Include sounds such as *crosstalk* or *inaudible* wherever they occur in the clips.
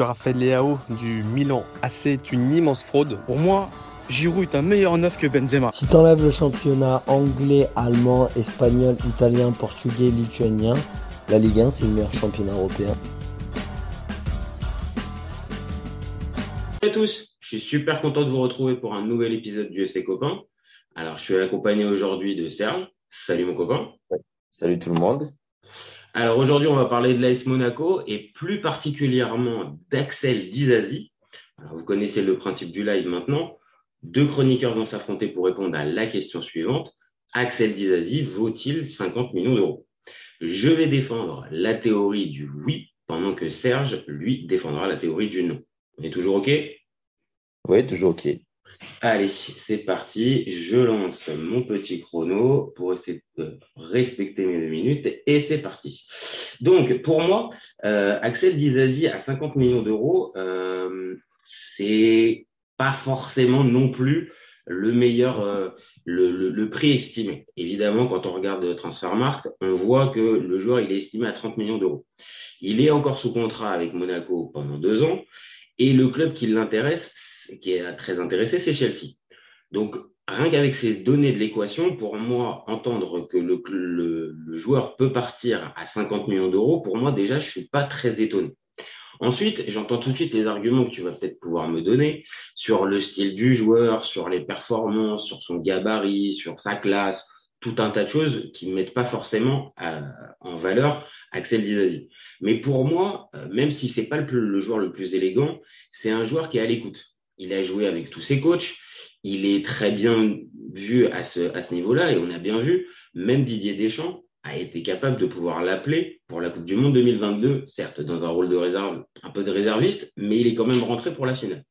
Raphaël Leao du Milan AC est une immense fraude. Pour moi, Giroud est un meilleur neuf que Benzema. Si t'enlèves le championnat anglais, allemand, espagnol, italien, portugais, lituanien, la Ligue 1 c'est le meilleur championnat européen. Salut à tous, je suis super content de vous retrouver pour un nouvel épisode du FC Copain. Alors je suis accompagné aujourd'hui de Serge. Salut mon copain. Salut tout le monde. Alors aujourd'hui, on va parler de l'AS Monaco et plus particulièrement d'Axel Dizazi. Alors vous connaissez le principe du live maintenant. Deux chroniqueurs vont s'affronter pour répondre à la question suivante. Axel Dizazi vaut-il 50 millions d'euros? Je vais défendre la théorie du oui pendant que Serge, lui, défendra la théorie du non. On est toujours OK? Oui, toujours OK. Allez, c'est parti. Je lance mon petit chrono pour essayer de respecter mes deux minutes et c'est parti. Donc, pour moi, euh, Axel Dizazi à 50 millions d'euros, euh, c'est pas forcément non plus le meilleur, euh, le, le, prix estimé. Évidemment, quand on regarde Transfermarkt, on voit que le joueur il est estimé à 30 millions d'euros. Il est encore sous contrat avec Monaco pendant deux ans et le club qui l'intéresse, qui est très intéressé, c'est Chelsea. Donc, rien qu'avec ces données de l'équation, pour moi, entendre que le, joueur peut partir à 50 millions d'euros, pour moi, déjà, je suis pas très étonné. Ensuite, j'entends tout de suite les arguments que tu vas peut-être pouvoir me donner sur le style du joueur, sur les performances, sur son gabarit, sur sa classe, tout un tas de choses qui ne mettent pas forcément euh, en valeur Axel Dizazi. Mais pour moi, euh, même si c'est pas le, joueur le plus élégant, c'est un joueur qui est à l'écoute. Il a joué avec tous ses coachs. Il est très bien vu à ce, niveau-là et on a bien vu, même Didier Deschamps a été capable de pouvoir l'appeler pour la Coupe du Monde 2022, certes dans un rôle de réserve, un peu de réserviste, mais il est quand même rentré pour la finale.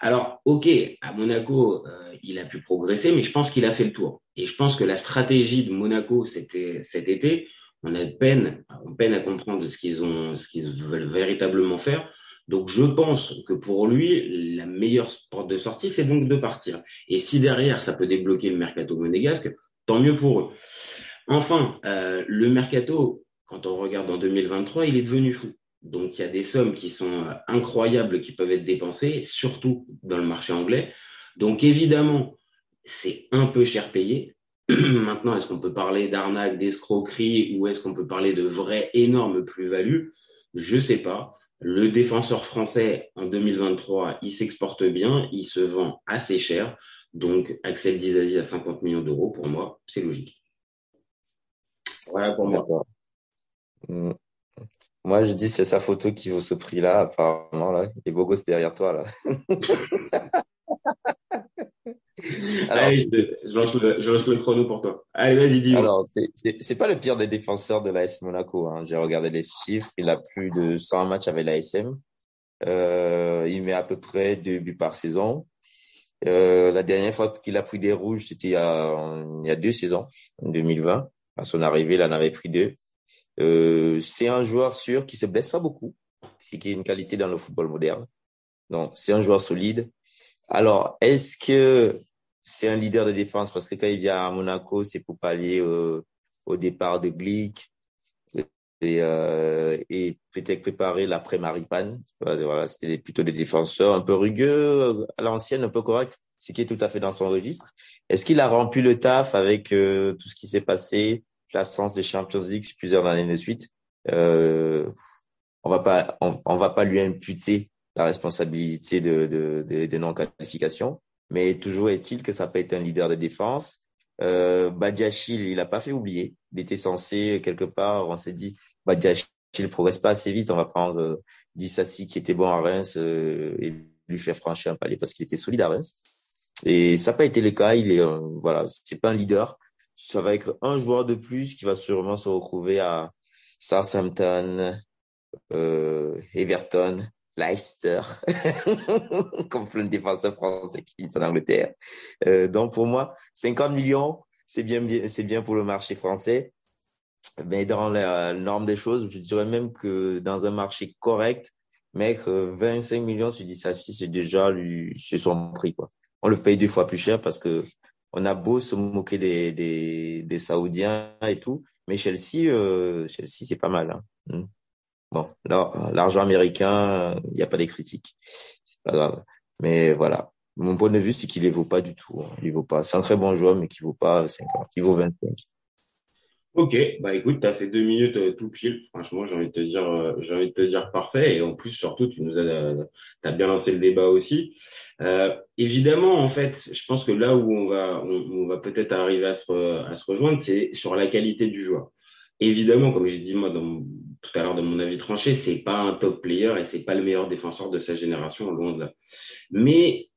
Alors, ok, à Monaco, euh, il a pu progresser, mais je pense qu'il a fait le tour. Et je pense que la stratégie de Monaco cet été, on a peine à comprendre ce qu'ils ont, ce qu'ils veulent véritablement faire. Donc, je pense que pour lui, la meilleure porte de sortie, c'est donc de partir. Et si derrière, ça peut débloquer le mercato monégasque, tant mieux pour eux. Enfin, euh, le mercato, quand on regarde en 2023, il est devenu fou. Donc, il y a des sommes qui sont euh, incroyables qui peuvent être dépensées, surtout dans le marché anglais. Donc, évidemment, c'est un peu cher payé. *clears throat* Maintenant, est-ce qu'on peut parler d'arnaque, d'escroquerie ou est-ce qu'on peut parler de vraies énormes plus-values? Je ne sais pas. Le défenseur français en 2023, il s'exporte bien, il se vend assez cher. Donc, Axel Dizazi à 50 millions d'euros, pour moi, c'est logique. Voilà pour moi. Mm. Moi, je dis c'est sa photo qui vaut ce prix-là, apparemment. Là. Il est beau gosse derrière toi. Là. *laughs* *laughs* Alors, Allez, je, lance le, chrono pour toi. Allez, vas-y, dis Alors, c'est pas le pire des défenseurs de l'AS Monaco. Hein. J'ai regardé les chiffres. Il a plus de 100 matchs avec l'ASM. Euh, il met à peu près deux buts par saison. Euh, la dernière fois qu'il a pris des rouges, c'était il, y a, il y a deux saisons, en 2020. À son arrivée, il en avait pris deux. Euh, c'est un joueur sûr qui se blesse pas beaucoup, ce qui est une qualité dans le football moderne. Donc, c'est un joueur solide. Alors, est-ce que c'est un leader de défense? Parce que quand il vient à Monaco, c'est pour pallier au départ de Glick et, euh, et peut-être préparer l'après Maripane. Voilà, c'était plutôt des défenseurs un peu rugueux à l'ancienne, un peu correct, ce qui est tout à fait dans son registre. Est-ce qu'il a rempli le taf avec euh, tout ce qui s'est passé, l'absence des Champions League plusieurs années de suite? Euh, On va pas, on, va pas lui imputer la responsabilité de, de, non-qualification. Mais toujours est-il que ça peut être un leader de défense. Euh, Badiachil, il a pas fait oublier. Il était censé, quelque part, on s'est dit, Badiachil ne progresse pas assez vite. On va prendre euh, qui était bon à Reims euh, et lui faire franchir un palier parce qu'il était solide à Reims. Et ça n'a pas été le cas. Il est, euh, voilà, c'est pas un leader. Ça va être un joueur de plus qui va sûrement se retrouver à Southampton, euh, Everton, Leicester, *laughs* comme plein de défenseurs français qui sont en Angleterre. Euh, donc pour moi, 50 millions, c'est bien, bien pour le marché français. Mais dans la norme des choses, je dirais même que dans un marché correct, mettre 25 millions sur 10 c'est déjà son prix, quoi. On le paye deux fois plus cher parce que on a beau se moquer des, des, Saoudiens et tout, mais Chelsea, euh, Chelsea, c'est pas mal. Hein. Bon, l'argent américain, il n'y a pas de critiques. C'est pas grave. Mais voilà. Mon point de vue, c'est qu'il ne vaut pas du tout. Hein. Il vaut pas. C'est un très bon joueur, mais qui vaut pas 50, qui vaut 25. Ok, bah écoute, tu as fait deux minutes euh, tout pile. Franchement, j'ai envie de te dire, euh, j'ai envie de te dire parfait. Et en plus, surtout, tu nous as, euh, bien lancé le débat aussi. Évidemment, en fait, je pense que là où on va, on, va peut-être arriver à se, à se rejoindre, c'est sur la qualité du joueur. Évidemment, comme j'ai dit moi dans, tout à l'heure dans mon avis tranché, c'est pas un top player et c'est pas le meilleur défenseur de sa génération, loin de là. Mais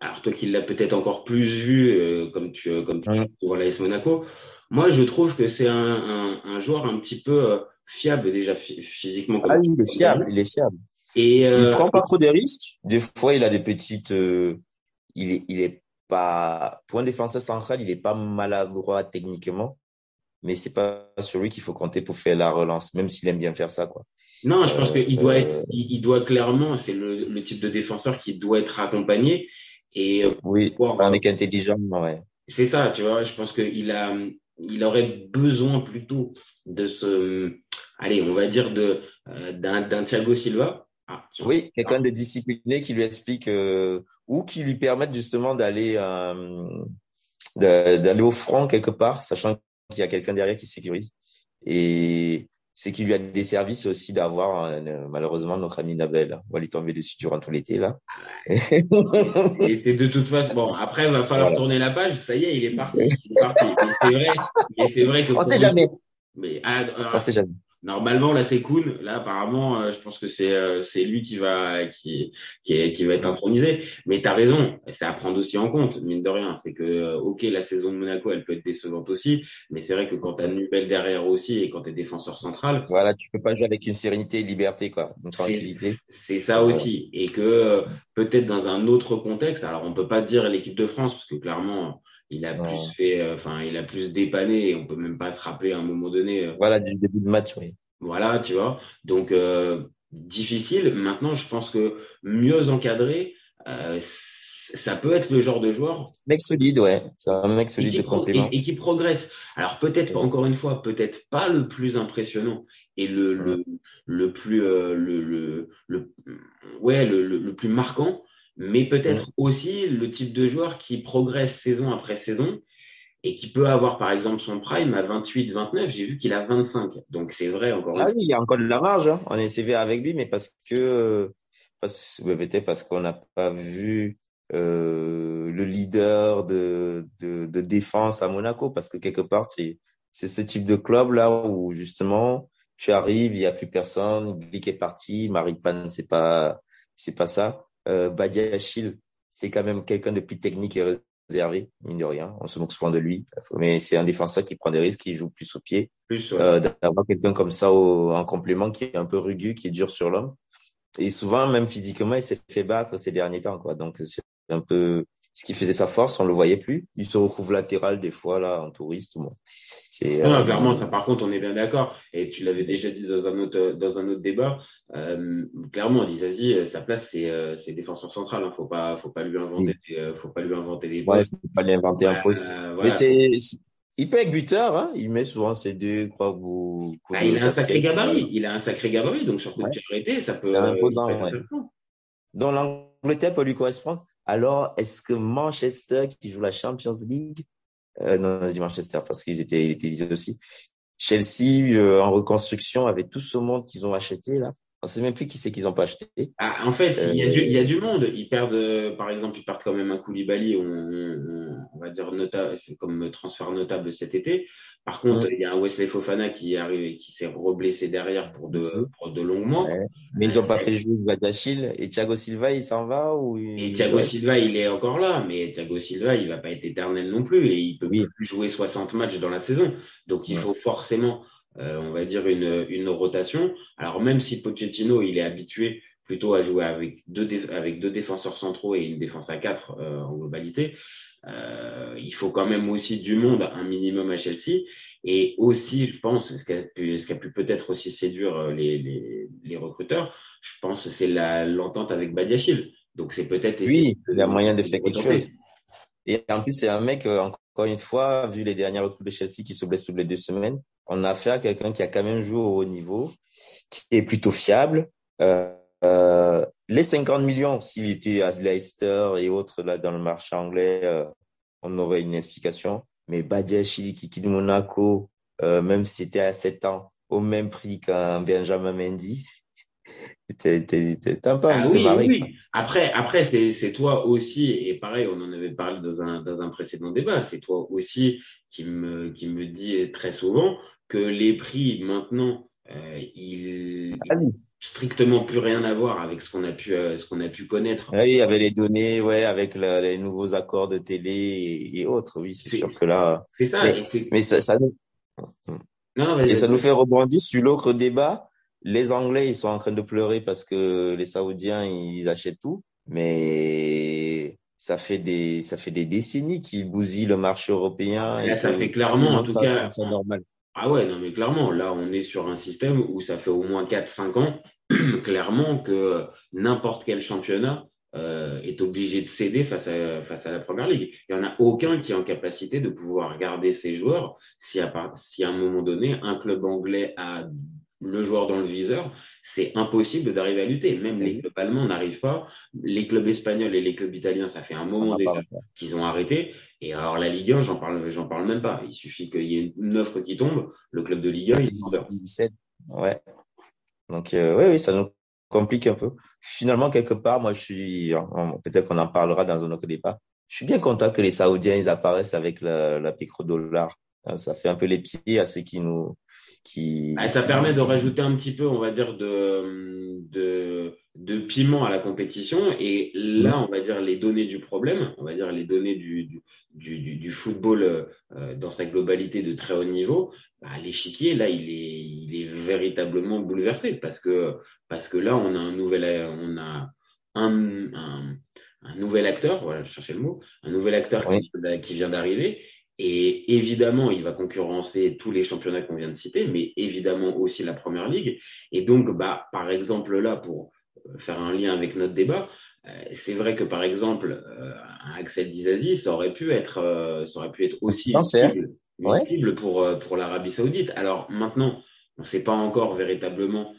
alors toi qui l'as peut-être encore plus vu, comme tu, comme tu vois l'AS Monaco, moi, je trouve que c'est un, un, joueur un petit peu euh, fiable déjà physiquement. ah, il est fiable, il est fiable. Et euh, il prend pas trop de risques. Des fois, il a des petites. Euh, il est, il est pas point défenseur central, il est pas maladroit techniquement, mais c'est pas sur lui qu'il faut compter pour faire la relance, même s'il aime bien faire ça, quoi. Non, je pense qu'il doit être, il, doit clairement, c'est le, le, type de défenseur qui doit être accompagné et. Oui, un mec intelligent, ouais. C'est ça, tu vois. Je pense qu'il a, il aurait besoin plutôt de ce, allez, on va dire de euh, d'un Thiago Silva. Ah, oui, quelqu'un de discipliné qui lui explique euh, ou qui lui permette justement d'aller euh, d'aller au front quelque part, sachant qu'il y a quelqu'un derrière qui sécurise. Et c'est qu'il lui a des services aussi d'avoir euh, malheureusement notre ami Nabel. On va lui tomber dessus durant tout l'été là. et c'est de toute façon bon. Après, il va falloir tourner la page. Ça y est, il est parti. Il est parti. C'est vrai. c'est vrai que. On sait jamais. Mais ah, on sait jamais. Normalement, là, c'est cool. Là, apparemment, euh, je pense que c'est euh, c'est lui qui va qui qui, qui va être intronisé. Mais tu as raison, c'est à prendre aussi en compte, mine de rien. C'est que euh, ok, la saison de Monaco, elle peut être décevante aussi, mais c'est vrai que quand tu as Nubel derrière aussi et quand tu es défenseur central, voilà, tu peux pas jouer avec une sérénité, une liberté, quoi, une tranquillité. C'est ça aussi, et que peut-être dans un autre contexte. Alors, on peut pas dire l'équipe de France parce que clairement il a plus fait, euh, enfin, il a plus dépanné et on peut même pas se rappeler à un moment donné. Euh, voilà, du début de match, oui. Voilà, tu vois. Donc, euh, difficile. Maintenant, je pense que mieux encadré, ça peut être le genre de joueur. Mec solide, ouais. C'est un mec solide de complément. Et, qui progresse. Alors, peut-être, encore une fois, peut-être pas le plus impressionnant et le, le, le plus, le, le, le, ouais, le, le plus marquant mais peut-être aussi le type de joueur qui progresse saison après saison et qui peut avoir par exemple son prime à 28, 29. J'ai vu qu'il a 25. Donc c'est vrai encore. Ah oui, il y a encore de la marge. Hein. On est sévère avec lui, mais parce que parce, peut-être parce qu'on n'a pas vu euh, le leader de, de, de, défense à Monaco, parce que quelque part c'est c'est ce type de club là où justement tu arrives, il y a plus personne, Glick est parti, Marie Pan c'est pas c'est pas ça euh, Badiachil, c'est quand même quelqu'un de plus technique et réservé, mine de rien. On se moque souvent de lui, mais c'est un défenseur qui prend des risques, qui joue plus au pied. euh, D'avoir quelqu'un comme ça en complément qui est un peu rugueux, qui est dur sur l'homme. Et souvent, même physiquement, il s'est fait battre ces derniers temps, quoi. Donc, c'est un peu ce qui faisait sa force, on le voyait plus. Il se retrouve latéral des fois là en touriste. Bon, c'est euh, clairement ça. Par contre, on est bien d'accord. Et tu l'avais déjà dit dans un autre dans un autre débat. Euh, clairement, Dizazi, euh, sa place c'est euh, c'est défenseur central. Hein. Faut pas faut pas lui inventer euh, faut pas lui inventer. Ouais, faut pas lui inventer un poste. Mais c'est il peut être buteur, hein. il met souvent ses deux, quoi, vous, ah, il a un sacré gabarit, il a un sacré gabarit, donc sur coup de ça peut. C'est imposant, ouais. Dans l'Angleterre peut lui correspondre. Alors, est-ce que Manchester, qui joue la Champions League, euh, non, je dis Manchester parce qu'ils étaient, ils étaient visés aussi. Chelsea, euh, en reconstruction, avec tout ce monde qu'ils ont acheté, là. On sait même plus qui c'est qu'ils ont pas acheté. Ah, en fait, il, y a du, il y a du monde. Ils perdent, euh, par exemple, ils perdent quand même un Koulibaly, on, on, va dire notable, c'est comme transfert notable cet été. Par contre, il y a un Wesley Fofana qui arrive et qui s'est reblessé derrière pour de, pour de longs mois. Mais ils n'ont pas fait jouer Badachil et Thiago Silva, il s'en va ou Et Thiago Silva, il est encore là, mais Thiago Silva, il va pas être éternel non plus et il peut plus jouer 60 matchs dans la saison. Donc il faut forcément, euh, on va dire une, une rotation. Alors même si Pochettino, il est habitué plutôt à jouer avec deux, avec deux défenseurs centraux et une défense à quatre euh, en globalité. Euh, il faut quand même aussi du monde, un minimum à Chelsea. Et aussi, je pense, ce qui a pu, a pu peut-être aussi séduire euh, les, les, les, recruteurs, je pense c'est l'entente avec Badiachil. Donc c'est peut-être. Oui, il y a moyen de faire quelque chose. Et en plus, c'est un mec, euh, encore une fois, vu les dernières recrues de Chelsea qui se blessent toutes les deux semaines, on a affaire à quelqu'un qui a quand même joué au haut niveau, qui est plutôt fiable. Euh, euh, les 50 millions, s'il était à Leicester et autres là dans le marché anglais, euh, on aurait une explication. Mais Badiachili qui quitte Monaco, euh, même si c'était à 7 ans, au même prix qu'un Benjamin Mendy, *laughs* t'es un peu ah, oui, oui. Après, après c'est toi aussi, et pareil, on en avait parlé dans un, dans un précédent débat, c'est toi aussi qui me, qui me dit très souvent que les prix maintenant, euh, ils, ah strictement plus rien à voir avec ce qu'on a pu euh, ce qu'on a pu connaître. Oui, il y avait les données, ouais, avec les nouveaux accords de télé et, autres. Oui, c'est sûr que là. C'est ça. Mais, ça, ça nous... non, et ça nous fait rebondir sur l'autre débat. Les Anglais, ils sont en train de pleurer parce que les Saoudiens, ils achètent tout, mais ça fait des ça fait des décennies qu'ils bousillent le marché européen. et ça fait clairement, en tout cas. C'est normal. Ah ouais, non mais clairement, là on est sur un système où ça fait au moins 4-5 ans *coughs* clairement que n'importe quel championnat euh, est obligé de céder face à, face à la première ligue. Il n'y en a aucun qui est en capacité de pouvoir garder ses joueurs si à, si à un moment donné, un club anglais a le joueur dans le viseur, c'est impossible d'arriver à lutter. Même les clubs allemands n'arrivent pas. Les clubs espagnols et les clubs italiens, ça fait un moment déjà qu'ils ont arrêté. Et alors la Ligue 1, j'en parle, j'en parle même pas. Il suffit qu'il y ait une offre qui tombe, le club de Ligue 1, il 17. Ouais. Donc, euh, oui, oui, ça nous complique un peu. Finalement, quelque part, moi, je suis, peut-être qu'on en parlera dans un autre débat. Je suis bien content que les Saoudiens, ils apparaissent avec la, la dollar. Hein, ça fait un peu les pieds à ceux qui nous, qui. Ah, ça permet de rajouter un petit peu, on va dire, de, de, piment à la compétition. Et là, on va dire les données du problème, on va dire les données du, du, du, du football euh, dans sa globalité de très haut niveau, bah, l'échiquier, là, il est, il est véritablement bouleversé parce que, parce que là, on a un nouvel, on a un, un, un nouvel acteur, voilà, je cherchais le mot, un nouvel acteur qui, qui vient d'arriver. Et évidemment, il va concurrencer tous les championnats qu'on vient de citer, mais évidemment aussi la première ligue. Et donc, bah, par exemple, là, pour faire un lien avec notre débat, euh, c'est vrai que par exemple, euh, un Axel Dizazi, ça aurait pu être, euh, ça aurait pu être aussi utile, pour pour l'Arabie Saoudite. Alors maintenant, on ne sait pas encore véritablement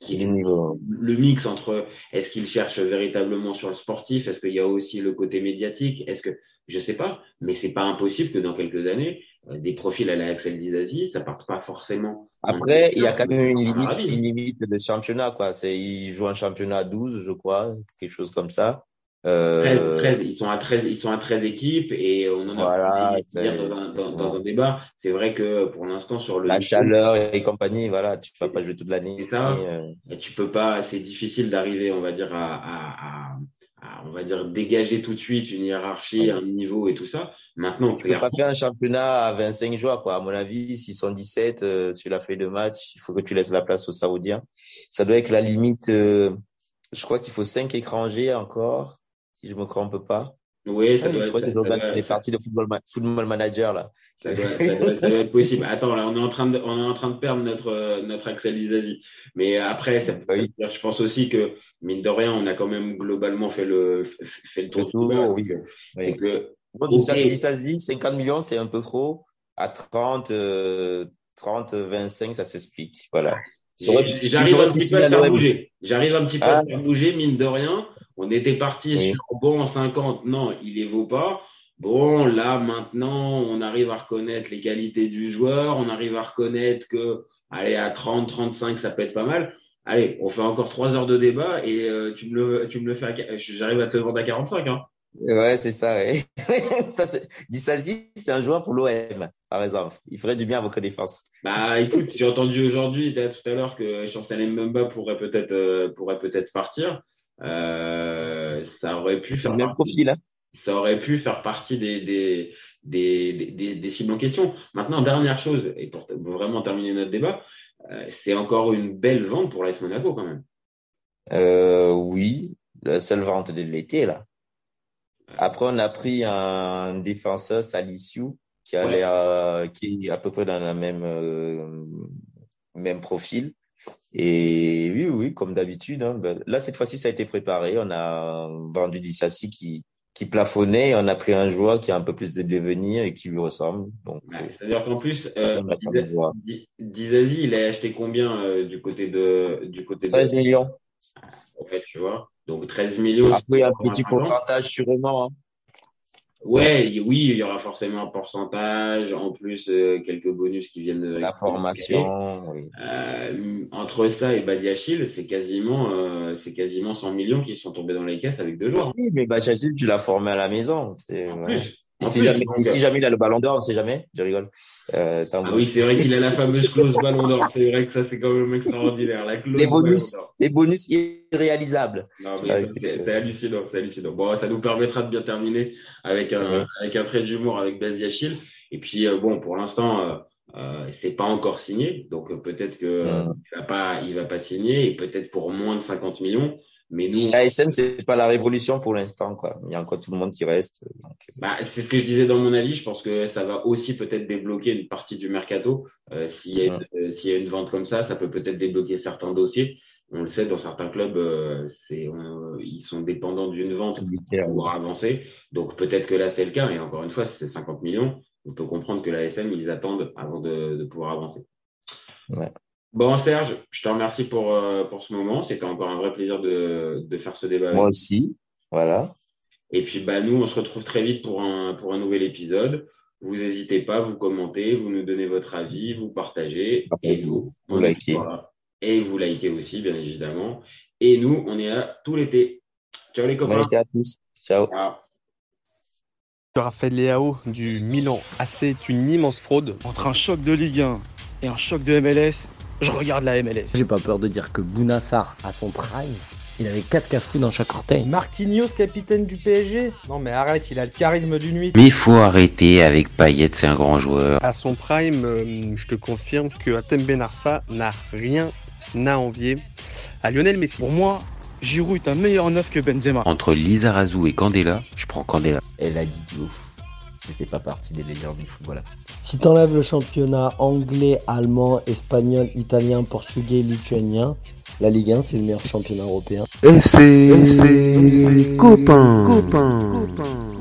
qui est le mix entre est-ce qu'il cherche véritablement sur le sportif, est-ce qu'il y a aussi le côté médiatique, est-ce que je sais pas, mais c'est pas impossible que dans quelques années, euh, des profils à la Axel Dizazi, ça parte pas forcément. Après, il y a quand même une limite, une limite de championnat, quoi. C'est, ils jouent un championnat à 12, je crois, quelque chose comme ça. Euh... 13, ils sont à 13, ils sont à 13 équipes et on en a voilà, dans, un, dans, dans, un débat. C'est vrai que pour l'instant sur le la chaleur et compagnie, voilà, tu vas pas jouer toute l'année. C'est ça. Euh... Et tu peux pas, c'est difficile d'arriver, on va dire à, à, à on va dire, dégager tout de suite une hiérarchie, un niveau et tout ça. Maintenant, tu peux pas faire un championnat à 25 joueurs, quoi. À mon avis, s'ils sont 17 euh, sur la feuille de match, il faut que tu laisses la place aux Saoudiens. Ça doit être la limite. Euh, je crois qu'il faut 5 étrangers encore, si je me trompe pas. Oui, ça, doit, être, les parties de football, football manager là. Ça doit, ça, doit, être possible. Attends, là, on est en train de, on est en train de perdre notre notre Axel Mais après, ça, je pense aussi que mine de rien, on a quand même globalement fait le, fait le tour. tour oui. oui. Que, bon, okay. 50 millions, c'est un peu trop. À 30, 30, 25, ça s'explique. Voilà. J'arrive un petit peu à faire bouger. J'arrive un petit peu à faire bouger, mine de rien. On était parti sur bon 50, non, il les vaut pas. Bon, là maintenant, on arrive à reconnaître les qualités du joueur, on arrive à reconnaître que, allez, à 30, 35, ça peut être pas mal allez, on fait encore trois heures de débat et euh, tu me le, tu me le fais, j'arrive à te le vendre à 45, hein. Ouais, c'est ça, ouais. *laughs* ça, Dissasi, c'est un joueur pour l'OM, par exemple. Il ferait du bien à votre défense. Bah, écoute, j'ai entendu aujourd'hui, tout à l'heure, que Chancel Mbemba pourrait peut-être, euh, pourrait peut-être partir. Euh, ça aurait pu faire même profil, hein. Ça aurait pu faire partie des, des, des, des, des cibles en question. Maintenant, dernière chose, et pour vraiment terminer notre débat, euh, c'est encore une belle vente pour l'AS Monaco quand même. Euh, oui, la seule vente de l'été là. Après, on a pris un défenseur, Saliciou, qui a l'air, qui est à peu près dans le même euh, même profil. Et oui, oui, comme d'habitude. Hein, ben, là, cette fois-ci, ça a été préparé. On a vendu Dissassi qui qui plafonnait et on a pris un joueur qui a un peu plus de devenir et qui lui ressemble. Donc, Ouais, euh, C'est-à-dire qu'en plus, euh, de Dizazi, il a acheté combien euh, du côté de du côté de 13 millions. en fait, tu vois. Donc 13 millions. Après, un petit pourcentage sûrement. hein. Ouais, oui, il y aura forcément un pourcentage, en plus euh, quelques bonus qui viennent de La formation, oui. Euh, entre ça et Badiachil, c'est quasiment euh, c'est quasiment 100 millions qui sont tombés dans les caisses avec deux joueurs. Oui, mais Bachachil, tu l'as formé à la maison. C'est- En ouais. plus. Et si plus, jamais, donc, et si euh, jamais il a le ballon d'or, on sait jamais. Je rigole. Euh, Ah oui, c'est vrai qu'il a la fameuse clause ballon d'or. C'est vrai que ça, c'est quand même extraordinaire. La clause les bonus, les bonus irréalisables. C'est hallucinant, c'est hallucinant. Bon, ça nous permettra de bien terminer avec un, Ouais. avec un trait d'humour avec Badiachil. Et puis, euh, bon, pour l'instant, euh, euh, c'est pas encore signé. Donc, euh, peut-être que euh, il va pas, il va pas signer et peut-être pour moins de 50 millions. Mais nous, L'ASM, c'est pas la révolution pour l'instant, quoi. Il y a encore tout le monde qui reste. donc, euh, Bah, c'est ce que je disais dans mon avis. Je pense que ça va aussi peut-être débloquer une partie du mercato. Euh, s'il y, a une- euh, s'il y a une vente comme ça, ça peut peut-être débloquer certains dossiers. On le sait, dans certains clubs, euh, c'est, on- ils sont dépendants d'une vente pour avancer. Donc peut-être que là, c'est le cas. Et encore une fois, si c'est 50 millions, on peut comprendre que la SM, ils attendent avant de, de pouvoir avancer. Ouais. Bon, Serge, je te remercie pour, euh, pour ce moment. C'était encore un vrai plaisir de, de faire ce débat. avec Moi aussi. Voilà. et puis, bah, nous, on se retrouve très vite pour un, pour un nouvel épisode. Vous n'hésitez pas, vous commentez, vous nous donnez votre avis, vous partagez. Et nous, Vous on likez. voilà. Et vous likez aussi, bien évidemment. Et nous, on est là tout l'été. Ciao les copains. Merci à tous. Ciao. Ciao. Raphaël Leao du Milan AC est une immense fraude. Entre un choc de Ligue 1 et un choc de MLS, je regarde la MLS. J'ai pas peur de dire que Bounassar, à son prime, il avait 4 cafous dans chaque orteil. Marquinhos, capitaine du PSG Non mais arrête, il a le charisme d'une nuit. Mais il faut arrêter avec Payet, c'est un grand joueur. À son prime, euh, je te confirme que Atem Ben Arfa n'a rien à envier à Lionel Messi. Pour moi, Giroud est un meilleur neuf que Benzema. Entre Lizarazu et Candela, je prends Candela. Elle a dit de ouf. C'était pas partie des légendes du football. Si t'enlèves le championnat anglais, allemand, espagnol, italien, portugais, lituanien, la Ligue 1 c'est le meilleur championnat européen. FC, FC, copain, copain.